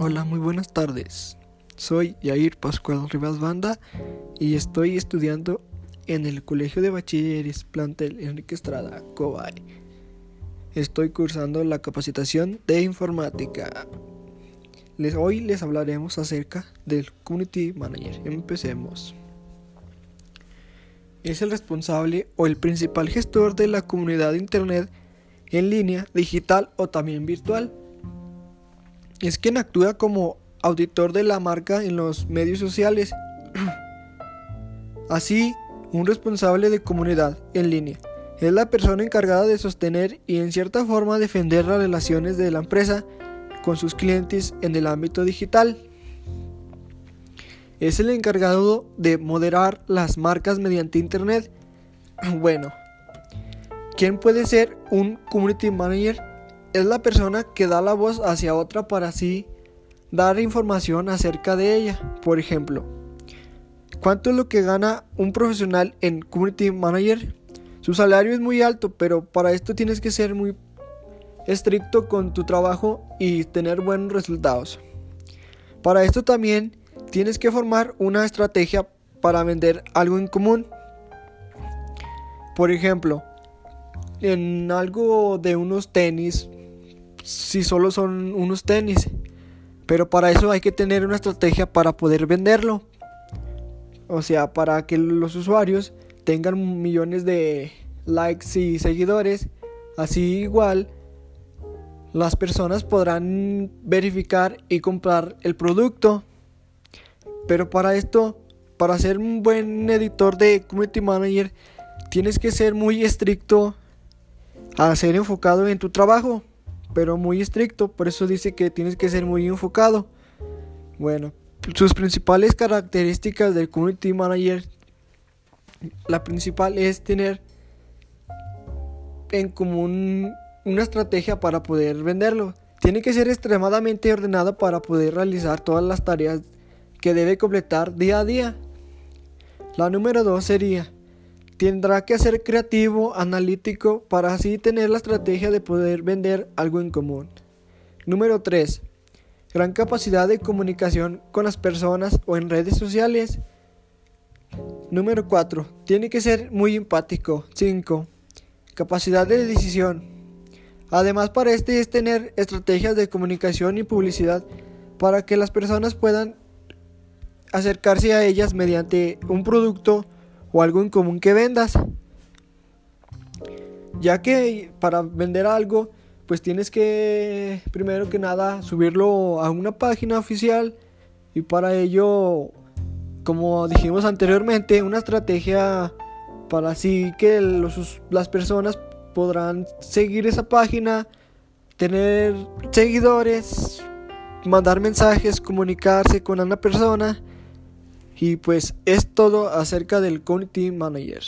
Hola, muy buenas tardes. Soy Yair Pascual Rivas Banda y estoy estudiando en el Colegio de Bachilleres Plantel Enrique Estrada, Cobay. Estoy cursando la capacitación de informática. Les, hoy les hablaremos acerca del Community Manager. Empecemos. Es el responsable o el principal gestor de la comunidad de Internet en línea, digital o también virtual es quien actúa como auditor de la marca en los medios sociales. Así, un responsable de comunidad en línea es la persona encargada de sostener y en cierta forma defender las relaciones de la empresa con sus clientes en el ámbito digital. Es el encargado de moderar las marcas mediante Internet. Bueno, ¿quién puede ser un community manager? Es la persona que da la voz hacia otra para así dar información acerca de ella. Por ejemplo, ¿cuánto es lo que gana un profesional en Community Manager? Su salario es muy alto, pero para esto tienes que ser muy estricto con tu trabajo y tener buenos resultados. Para esto también tienes que formar una estrategia para vender algo en común. Por ejemplo, en algo de unos tenis si solo son unos tenis. Pero para eso hay que tener una estrategia para poder venderlo. O sea, para que los usuarios tengan millones de likes y seguidores. Así igual las personas podrán verificar y comprar el producto. Pero para esto, para ser un buen editor de Community Manager, tienes que ser muy estricto a ser enfocado en tu trabajo pero muy estricto, por eso dice que tienes que ser muy enfocado. Bueno, sus principales características del community manager, la principal es tener en común una estrategia para poder venderlo. Tiene que ser extremadamente ordenado para poder realizar todas las tareas que debe completar día a día. La número dos sería Tendrá que ser creativo, analítico, para así tener la estrategia de poder vender algo en común. Número 3. Gran capacidad de comunicación con las personas o en redes sociales. Número 4. Tiene que ser muy empático. 5. Capacidad de decisión. Además para este es tener estrategias de comunicación y publicidad para que las personas puedan acercarse a ellas mediante un producto o algo en común que vendas. Ya que para vender algo, pues tienes que, primero que nada, subirlo a una página oficial y para ello, como dijimos anteriormente, una estrategia para así que las personas podrán seguir esa página, tener seguidores, mandar mensajes, comunicarse con una persona y pues es todo acerca del Community Manager.